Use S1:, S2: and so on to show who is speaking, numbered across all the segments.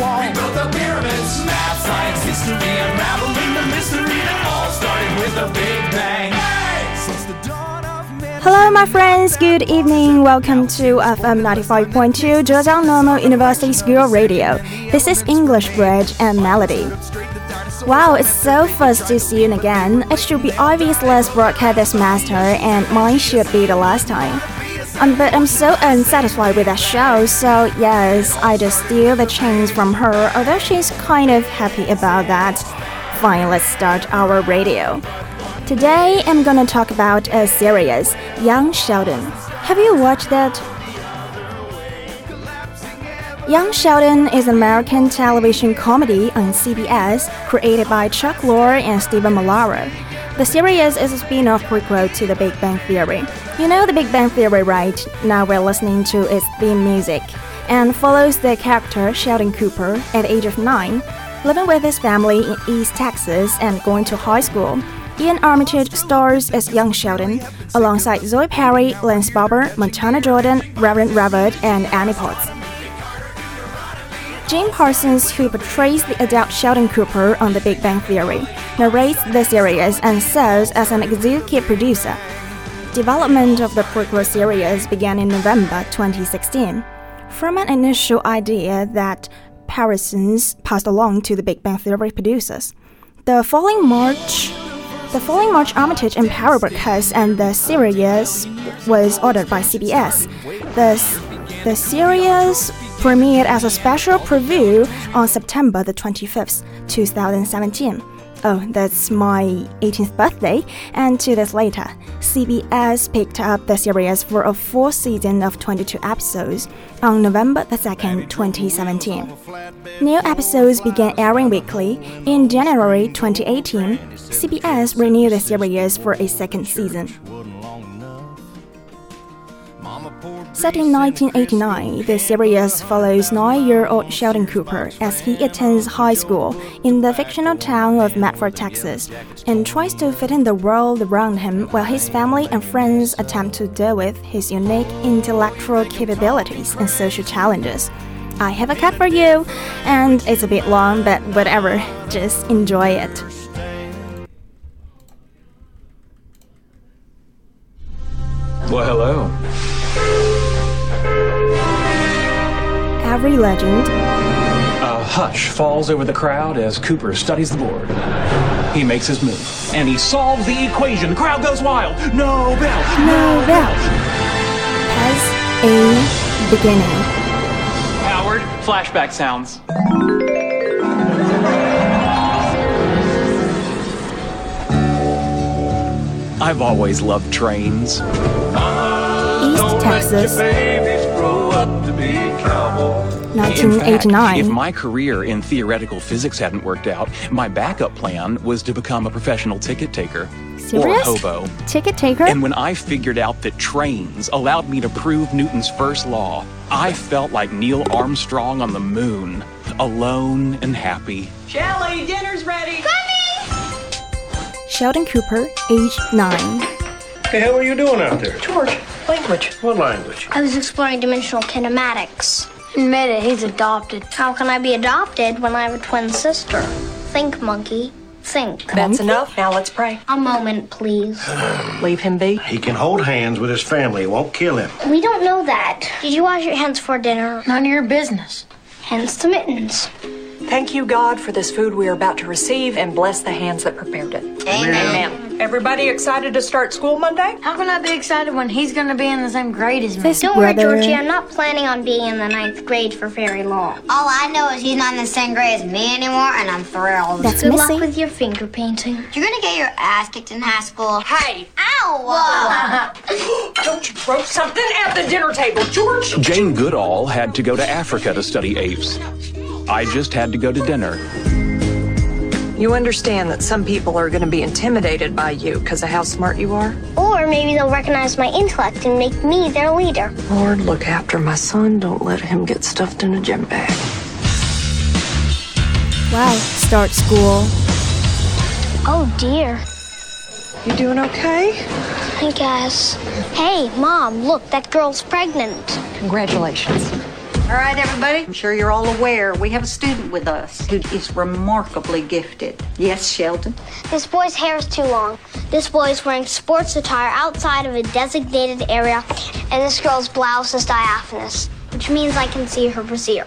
S1: wall. We built the pyramids, math, science, history, unraveling the mystery that all started with the Big Bang.
S2: Hello, my friends. Good evening. Welcome to FM 95.2 Zhejiang Normal University School Radio. This is English Bridge and Melody. Wow, it's so first to see you again. It should be obvious let's broadcast this master, and mine should be the last time. Um, but I'm so unsatisfied with that show, so yes, I just steal the chains from her, although she's kind of happy about that. Fine, let's start our radio. Today I'm gonna talk about a series, Young Sheldon. Have you watched that? Young Sheldon is an American television comedy on CBS created by Chuck Lorre and Steven Molaro. The series is a spin-off prequel to The Big Bang Theory. You know The Big Bang Theory, right? Now we're listening to its theme music and follows the character Sheldon Cooper at the age of 9, living with his family in East Texas and going to high school. Iain Armitage stars as young Sheldon, alongside Zoe Perry, Lance Barber, Montana Jordan, Reverend Robert, and Annie Potts. Jim Parsons, who portrays the adult Sheldon Cooper on The Big Bang Theory, narrates the series and serves as an executive producer. Development of the prequel series began in November 2016, from an initial idea that Parsons passed along to the Big Bang Theory producers. The following March, the following March, Armitage and Power broadcast and the series was ordered by CBS. The, the series premiered as a special preview on September the 25th, 2017. Oh, that's my 18th birthday, and two days later, CBS picked up the series for a full season of 22 episodes on November the 2nd, 2017. New episodes began airing weekly. In January 2018, CBS renewed the series for a second season. Set in 1989, the series follows nine year old Sheldon Cooper as he attends high school in the fictional town of Medford, Texas, and tries to fit in the world around him while his family and friends attempt to deal with his unique intellectual capabilities and social challenges. I have a cut for you, and it's a bit long, but whatever, just enjoy it.
S3: Well, hello.
S2: Every legend,
S3: A hush falls over the crowd as Cooper studies the board. He makes his move, and he solves the equation. The crowd goes wild. No bell.
S2: no doubt, has a beginning.
S3: Howard, flashback sounds. I've always loved trains.
S2: East Texas,
S3: In fact,
S2: 1989.
S3: if my career in theoretical physics hadn't worked out, my backup plan was to become a professional ticket taker or a hobo.
S2: Ticket taker?
S3: And when I figured out that trains allowed me to prove Newton's first law, I felt like Neil Armstrong on the moon, alone and happy.
S4: Shelly, dinner's ready. Coming!
S2: Sheldon Cooper, age 9.
S5: the hell are you doing out there?
S4: George, language.
S5: What language?
S6: I was exploring dimensional kinematics. Admit it, he's adopted. How can I be adopted when I have a twin sister? Think, monkey. Think.
S4: That's enough. Now let's pray.
S6: A moment, please.
S4: Leave him be.
S5: He can hold hands with his family. It won't kill him.
S6: We don't know that. Did you wash your hands for dinner?
S7: None of your business.
S6: Hence the mittens.
S4: Thank you, God, for this food we are about to receive and bless the hands that prepared it. Amen. Everybody excited to start school Monday?
S7: How can I be excited when he's gonna be in the same grade as me?
S2: This
S6: Don't worry,
S2: brother.
S6: Georgie. I'm not planning on being in the ninth grade for very long.
S8: All I know is he's not in the same grade as me anymore, and I'm thrilled.
S2: That's
S6: Good
S2: Missy.
S6: luck with your finger painting.
S8: You're gonna get your ass kicked in high school.
S4: Hey,
S8: Ow!
S4: don't you throw something at the dinner table, George.
S3: Jane Goodall had to go to Africa to study apes. I just had to go to dinner.
S4: You understand that some people are going to be intimidated by you because of how smart you are?
S6: Or maybe they'll recognize my intellect and make me their leader.
S4: Lord, look after my son. Don't let him get stuffed in a gym bag.
S2: Wow, start school.
S6: Oh dear.
S4: You doing okay?
S6: I guess. Hey, Mom, look, that girl's pregnant.
S4: Congratulations.
S9: All right, everybody. I'm sure you're all aware we have a student with us who is remarkably gifted. Yes, Sheldon.
S6: This boy's hair is too long. This boy is wearing sports attire outside of a designated area, and this girl's blouse is diaphanous, which means I can see her brassiere.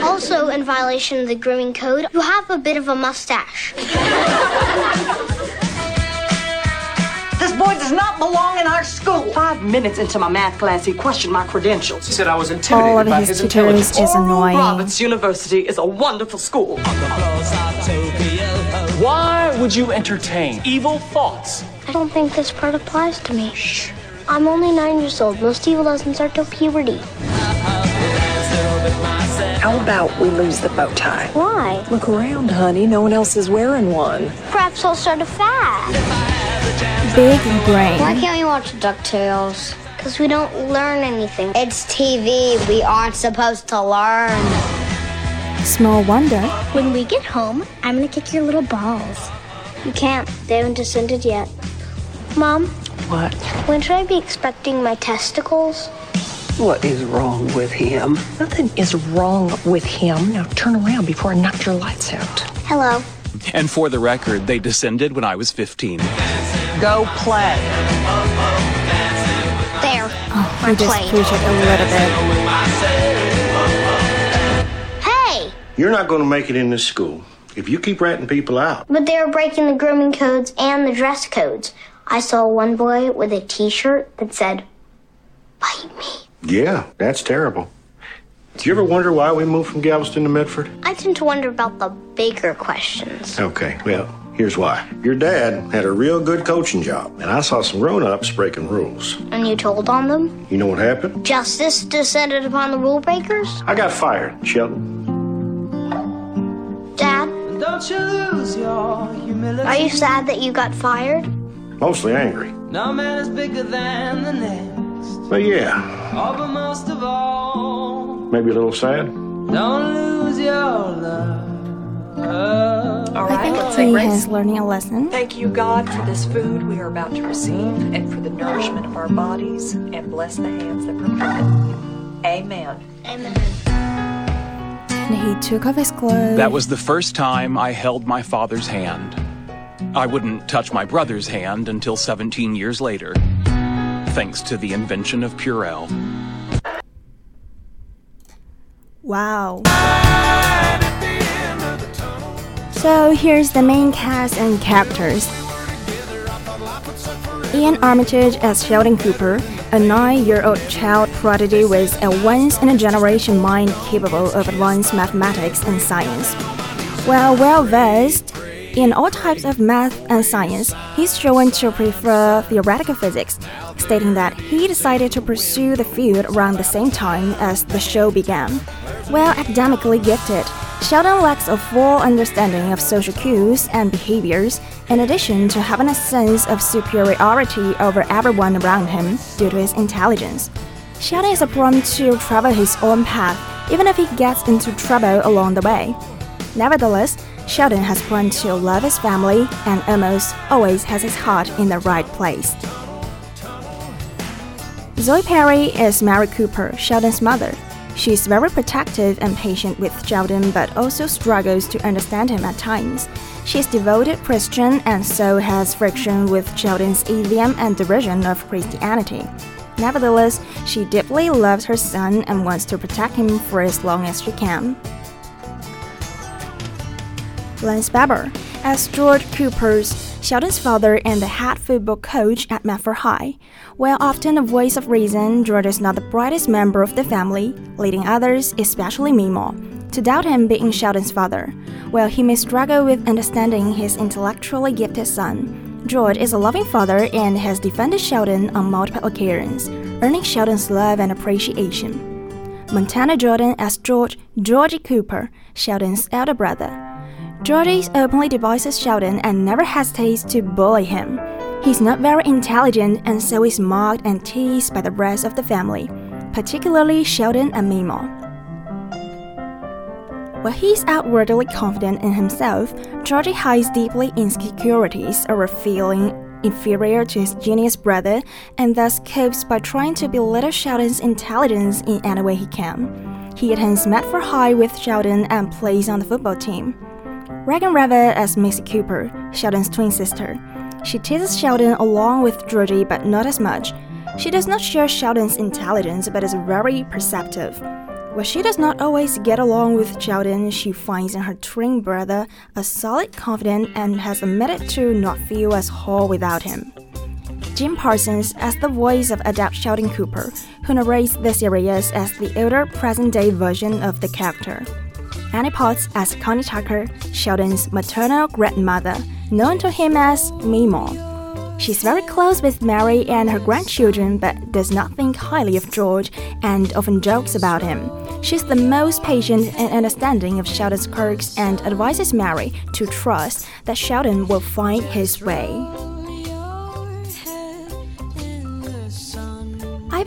S6: Also, in violation of the grooming code, you have a bit of a mustache.
S9: This boy does not belong in our school.
S10: Five minutes into my math class, he questioned my credentials.
S3: He said I was
S2: All
S3: intimidated
S2: of
S3: by
S2: his
S3: his
S2: tutors
S3: intelligence.
S2: is annoying.
S10: Roberts University is a wonderful school.
S3: Why would you entertain evil thoughts?
S6: I don't think this part applies to me. Shh. I'm only nine years old. Most evil doesn't start till puberty.
S10: How about we lose the bow tie?
S6: Why?
S10: Look around, honey. No one else is wearing one.
S6: Perhaps I'll start a fad.
S2: Big brain.
S6: Why can't we watch DuckTales? Because we don't learn anything.
S8: It's TV. We aren't supposed to learn.
S2: Small wonder.
S6: When we get home, I'm gonna kick your little balls. You can't. They haven't descended yet. Mom,
S10: What?
S6: when should I be expecting my testicles?
S10: What is wrong with him? Nothing is wrong with him. Now turn around before I knock your lights out.
S6: Hello.
S3: And for the record, they descended when I was 15.
S10: Go play.
S6: There.
S2: Oh, we just
S6: playing.
S2: push it a little bit.
S6: Hey!
S5: You're not going to make it in this school if you keep ratting people out.
S6: But they're breaking the grooming codes and the dress codes. I saw one boy with a t-shirt that said, Bite me.
S5: Yeah, that's terrible. Do you ever wonder why we moved from Galveston to Medford?
S6: I tend to wonder about the bigger questions.
S5: Okay, well, here's why. Your dad had a real good coaching job, and I saw some grown ups breaking rules.
S6: And you told on them?
S5: You know what happened?
S6: Justice descended upon the rule breakers?
S5: I got fired, Sheldon.
S6: Dad? Don't you lose your humility? Are you sad that you got fired?
S5: Mostly angry.
S1: No man is bigger than the next.
S5: But yeah,
S1: Oh, but most of all,
S5: maybe a little sad.
S1: don't lose your love.
S4: Say
S2: he
S4: grace.
S2: is learning a lesson.
S4: Thank you, God, for this food we are about to receive and for the nourishment of our bodies, and bless the hands that prepare it. Amen.
S6: Amen.
S2: And he took off his clothes.
S3: That was the first time I held my father's hand. I wouldn't touch my brother's hand until 17 years later, thanks to the invention of Purell.
S2: Wow. So here's the main cast and characters. Iain Armitage as Sheldon Cooper, a nine-year-old child prodigy with a once-in-a-generation mind capable of advanced mathematics and science. While well-versed in all types of math and science, he's shown to prefer theoretical physics, stating that he decided to pursue the field around the same time as the show began. While academically gifted, Sheldon lacks a full understanding of social cues and behaviors, in addition to having a sense of superiority over everyone around him due to his intelligence. Sheldon is prone to travel his own path, even if he gets into trouble along the way. Nevertheless, Sheldon has grown to love his family and almost always has his heart in the right place. Zoe Perry is Mary Cooper, Sheldon's mother. She's very protective and patient with Sheldon, but also struggles to understand him at times. She She's devoted Christian and so has friction with Sheldon's atheism and derision of Christianity. Nevertheless, she deeply loves her son and wants to protect him for as long as she can. Lance Barber as George Cooper's Sheldon's father and the head football coach at Medford High. While often a voice of reason, George is not the brightest member of the family, leading others, especially Meemaw, to doubt him being Sheldon's father. While he may struggle with understanding his intellectually gifted son, George is a loving father and has defended Sheldon on multiple occasions, earning Sheldon's love and appreciation. Montana Jordan as George Georgie Cooper, Sheldon's elder brother. Georgie openly devises Sheldon and never hesitates to bully him. He's not very intelligent and so is mocked and teased by the rest of the family, particularly Sheldon and Meemaw. While he's outwardly confident in himself, Georgie hides deeply insecurities over feeling inferior to his genius brother and thus copes by trying to belittle Sheldon's intelligence in any way he can. He attends Medford High with Sheldon and plays on the football team. Raegan Revord as Missy Cooper, Sheldon's twin sister. She teases Sheldon along with Georgie, but not as much. She does not share Sheldon's intelligence, but is very perceptive. While she does not always get along with Sheldon, she finds in her twin brother a solid confidant and has admitted to not feel as whole without him. Jim Parsons as the voice of Adept Sheldon Cooper, who narrates the series as the older present day version of the character. Annie Potts as Connie Tucker, Sheldon's maternal grandmother, known to him as Meemaw. She's very close with Mary and her grandchildren, but does not think highly of George and often jokes about him. She's the most patient and understanding of Sheldon's quirks and advises Mary to trust that Sheldon will find his way.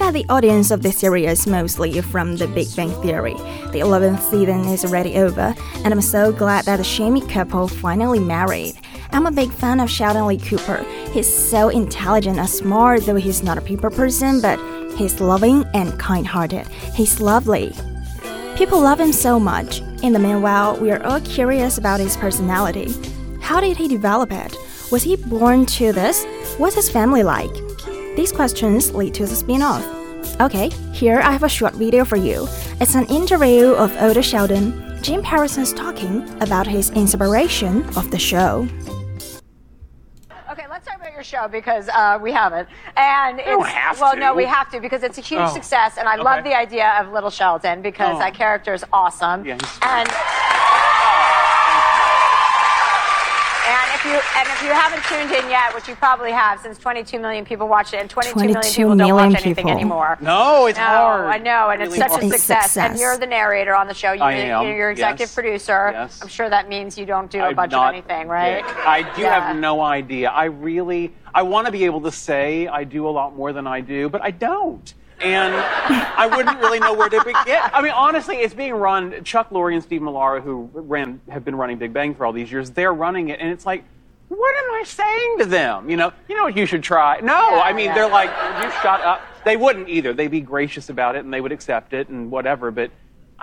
S2: Bet the audience of this series mostly from The Big Bang Theory. The 11th season is already over, and I'm so glad that the Shamy couple finally married. I'm a big fan of Sheldon Lee Cooper. He's so intelligent and smart, though he's not a people person, but he's loving and kind hearted. He's lovely. People love him so much. In the meanwhile, we are all curious about his personality. How did he develop it? Was he born to this? What's his family like? These questions lead to the spin off. Okay, here I have a short video for you. It's an interview of older Sheldon. Jim Parsons talking about his inspiration of the show.
S11: Okay, let's talk about your show because uh, we haven't. And it's,
S12: don't have
S11: well,
S12: to.
S11: no, we have to because it's a huge
S12: Oh,
S11: success, and I love
S12: okay.
S11: the idea of Little Sheldon because
S12: Oh.
S11: that character is awesome.
S12: Yeah, he's-
S11: and if you and if you haven't tuned in yet, which you probably have, since 22 million people watch it, and 22 million
S2: 22
S11: people don't
S2: million
S11: watch anything
S2: people.
S11: anymore.
S12: No, it's
S11: no,
S12: hard.
S11: I know, and
S12: Really
S11: it's such
S12: hard.
S11: a success.
S2: success.
S11: And you're the narrator on the show. You,
S12: I am,
S11: You're executive
S12: yes.
S11: producer.
S12: Yes.
S11: I'm sure that means you don't do a
S12: I'm
S11: bunch
S12: not
S11: of anything, right?
S12: dick. I do
S11: Yeah.
S12: have no idea. I really, I want to be able to say I do a lot more than I do, but I don't. And I wouldn't really know where to begin. I mean, honestly, it's being run. Chuck Lorre and Steve Molaro, who ran, have been running Big Bang for all these years, they're running it, and it's like, what am I saying to them? You know, you know what you should try. No, I mean,
S11: yeah.
S12: they're like, you shut up. They wouldn't either. They'd be gracious about it, and they would accept it, and whatever. But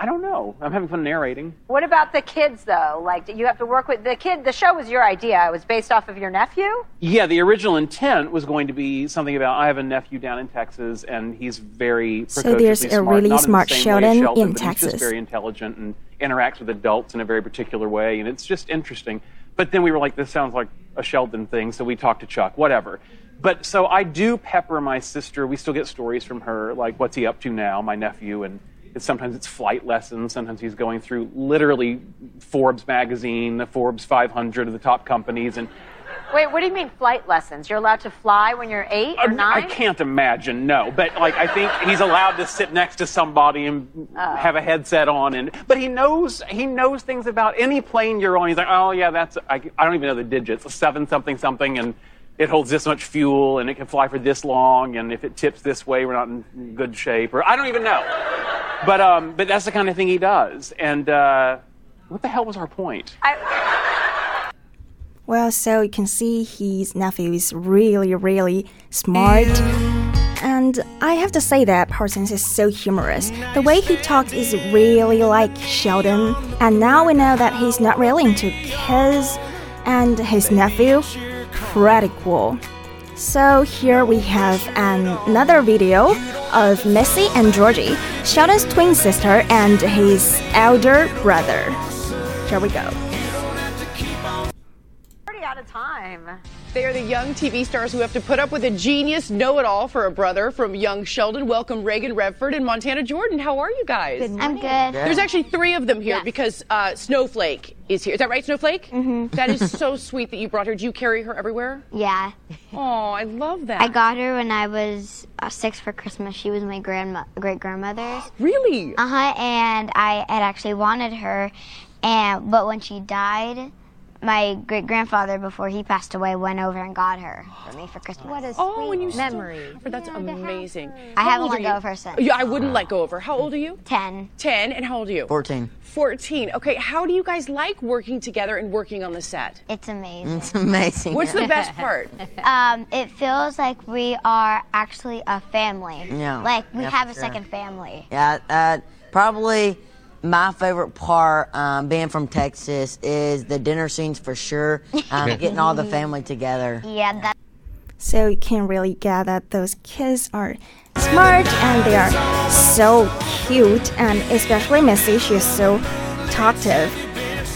S12: I don't know. I'm having fun narrating.
S11: What about the kids, though? Like, you have to work with the kid. The show was your idea. It was based off of your nephew.
S12: Yeah, the original intent was going to be something about I have a nephew down in Texas, and he's very
S2: So
S12: precociously
S2: there's a
S12: smart.
S2: really
S12: Not in
S2: smart
S12: same
S2: Sheldon
S12: Sheldon,
S2: in
S12: but He's
S2: Texas.
S12: just very intelligent and interacts with adults in a very particular way, and it's just interesting. But then we were like, this sounds like a Sheldon thing, so we talked to Chuck, whatever. But so I do pepper my sister. We still get stories from her, like what's he up to now, my nephew, and it's, sometimes it's flight lessons. Sometimes he's going through literally Forbes magazine, the Forbes 500 of the top companies, and
S11: Wait, what do you mean flight lessons? You're allowed to fly when you're eight or
S12: I-
S11: nine?
S12: I can't imagine, no. But like, I think he's allowed to sit next to somebody and
S11: Oh.
S12: have a headset on, and but he knows he knows things about any plane you're on. He's like, oh yeah, that's I, I don't even know the digits, a seven something something, and it holds this much fuel, and it can fly for this long, and if it tips this way, we're not in good shape, or I don't even know. But um, but that's the kind of thing he does, and uh, what the hell was our point?
S2: Well, so you can see his nephew is really, really smart. And I have to say that Parsons is so humorous. The way he talks is really like Sheldon. And now we know that he's not really into kids and his nephew. Pretty cool. So here we have an, another video of Missy and Georgie, Sheldon's twin sister and his elder brother. Here we go.
S11: Already out of time.
S13: They are the young TV stars who have to put up with a genius know-it-all for a brother from young Sheldon. Welcome Raegan Revord and Montana Jordan. How are you guys?
S6: I'm good.
S13: There's actually three of them here because uh, Snowflake is here. Is that right, Snowflake? Mm-hmm. is so sweet that you brought her. Do you carry her everywhere?
S6: Yeah.
S13: Oh, I love that.
S6: I got her when I was uh, six for Christmas. She was my grandma, great grandmother's.
S13: Really?
S6: Uh huh. And I had actually wanted her, and but when she died, my great grandfather, before he passed away, went over and got her for me for Christmas. What a
S13: Oh, when you memory. That's amazing.
S6: I haven't let go of her since.
S13: Yeah, I wouldn't let go of her. How old are you?
S6: Ten.
S13: 10. And how old are you?
S14: 14.
S13: 14. Okay, how do you guys like working together and working on the set?
S6: It's amazing.
S14: It's amazing.
S13: What's the best part?
S6: Um, it feels like we are actually a family.
S14: Yeah.
S6: Like we
S14: Yeah,
S6: have a
S14: sure.
S6: second family.
S14: Yeah, uh, Probably my favorite part, um, being from Texas, is the dinner scenes for sure. Um, getting all the family together.
S6: Yeah, that.
S2: So you can really get that those kids are smart and they are so cute, and especially Missy, she is so talkative.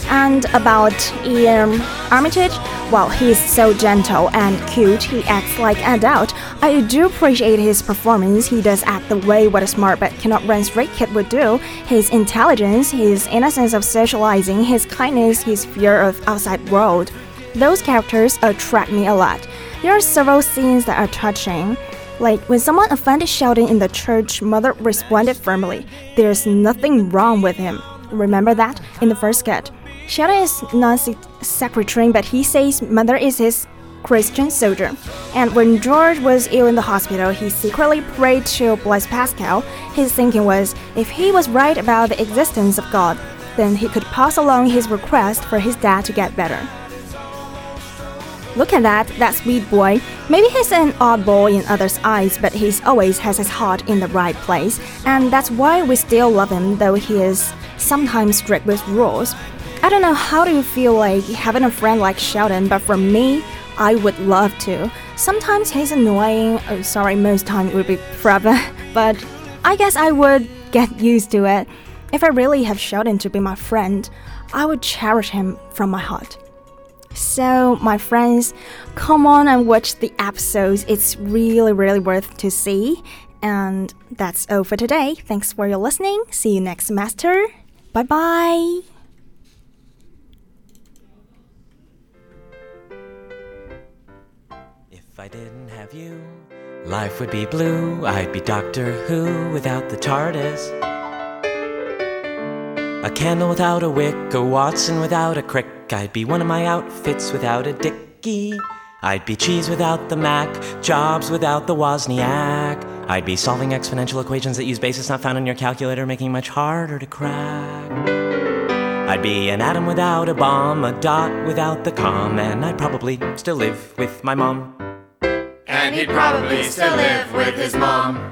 S2: And about Iain Armitage, well, he's so gentle and cute, he acts like an adult. I do appreciate his performance. He does act the way what a smart but cannot run straight kid would do. His intelligence, his innocence of socializing, his kindness, his fear of outside world. Those characters attract me a lot. There are several scenes that are touching. Like when someone offended Sheldon in the church, Mother responded firmly, There's nothing wrong with him. Remember that in the first sketch? Sheldon is non secretary, but he says Mother is his Christian soldier. And when George was ill in the hospital, he secretly prayed to Blaise Pascal. His thinking was if he was right about the existence of God, then he could pass along his request for his dad to get better. Look at that, that sweet boy. Maybe he's an oddball in others' eyes, but he always has his heart in the right place, and that's why we still love him, though he is sometimes strict with rules. I don't know how do you feel like having a friend like Sheldon, but for me, I would love to. Sometimes he's annoying. Oh, sorry, most time it would be forever, but I guess I would get used to it. If I really have Sheldon to be my friend, I would cherish him from my heart. So, my friends, come on and watch the episodes. It's really, really worth to see. And that's all for today. Thanks for your listening. See you next semester. Bye bye.
S15: If I didn't have you, life would be blue. I'd be Doctor Who without the TARDIS. A candle without a wick, a Watson without a crick. I'd be one of my outfits without a dicky. I'd be cheese without the Mac, jobs without the Wozniak. I'd be solving exponential equations that use bases not found in your calculator, making much harder to crack. I'd be an atom without a bomb, a dot without the com, and I'd probably still live with my mom.
S16: And he'd probably still live with his mom.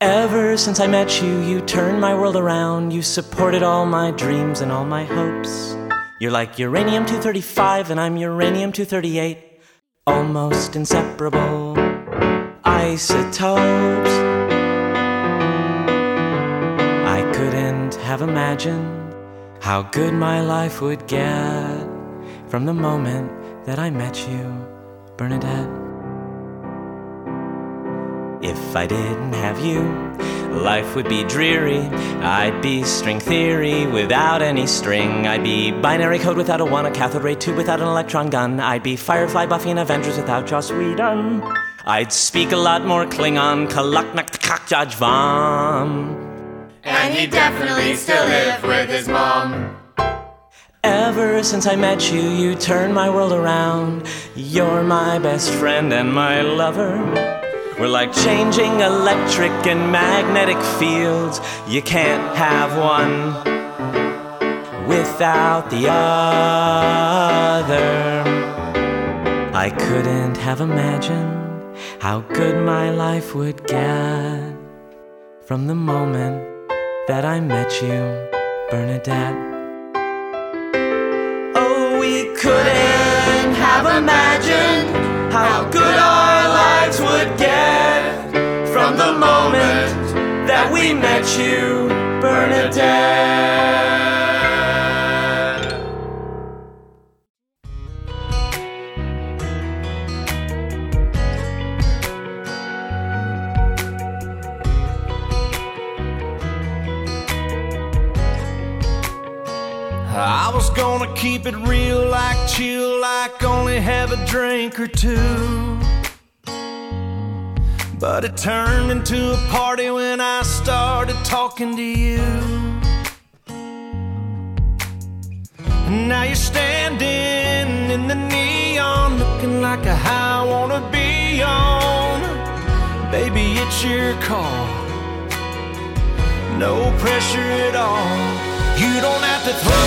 S15: Ever since I met you, you turned my world around. You supported all my dreams and all my hopes. You're like uranium 235, and I'm uranium 238. Almost inseparable isotopes. I couldn't have imagined how good my life would get from the moment that I met you, Bernadette. If I didn't have you, life would be dreary. I'd be string theory without any string. I'd be binary code without a one, a cathode ray tube without an electron gun. I'd be Firefly, Buffy, and Avengers without Joss Whedon. I'd speak a lot more Klingon, Kalaknak Kakjaj Vam.
S16: And he'd definitely still live with his mom.
S15: Ever since I met you, you turned my world around. You're my best friend and my lover. We're like changing electric and magnetic fields. You can't have one without the other. I couldn't have imagined how good my life would get from the moment that I met you, Bernadette. Oh, we couldn't have imagined how good our the moment that we met you, Bernadette.
S1: I was gonna keep it real, like chill, like only have a drink or two. But it turned into a party when I started talking to you. And now you're standing in the neon, looking like a high I wanna be on. Baby, it's your call. No pressure at all. You don't have to throw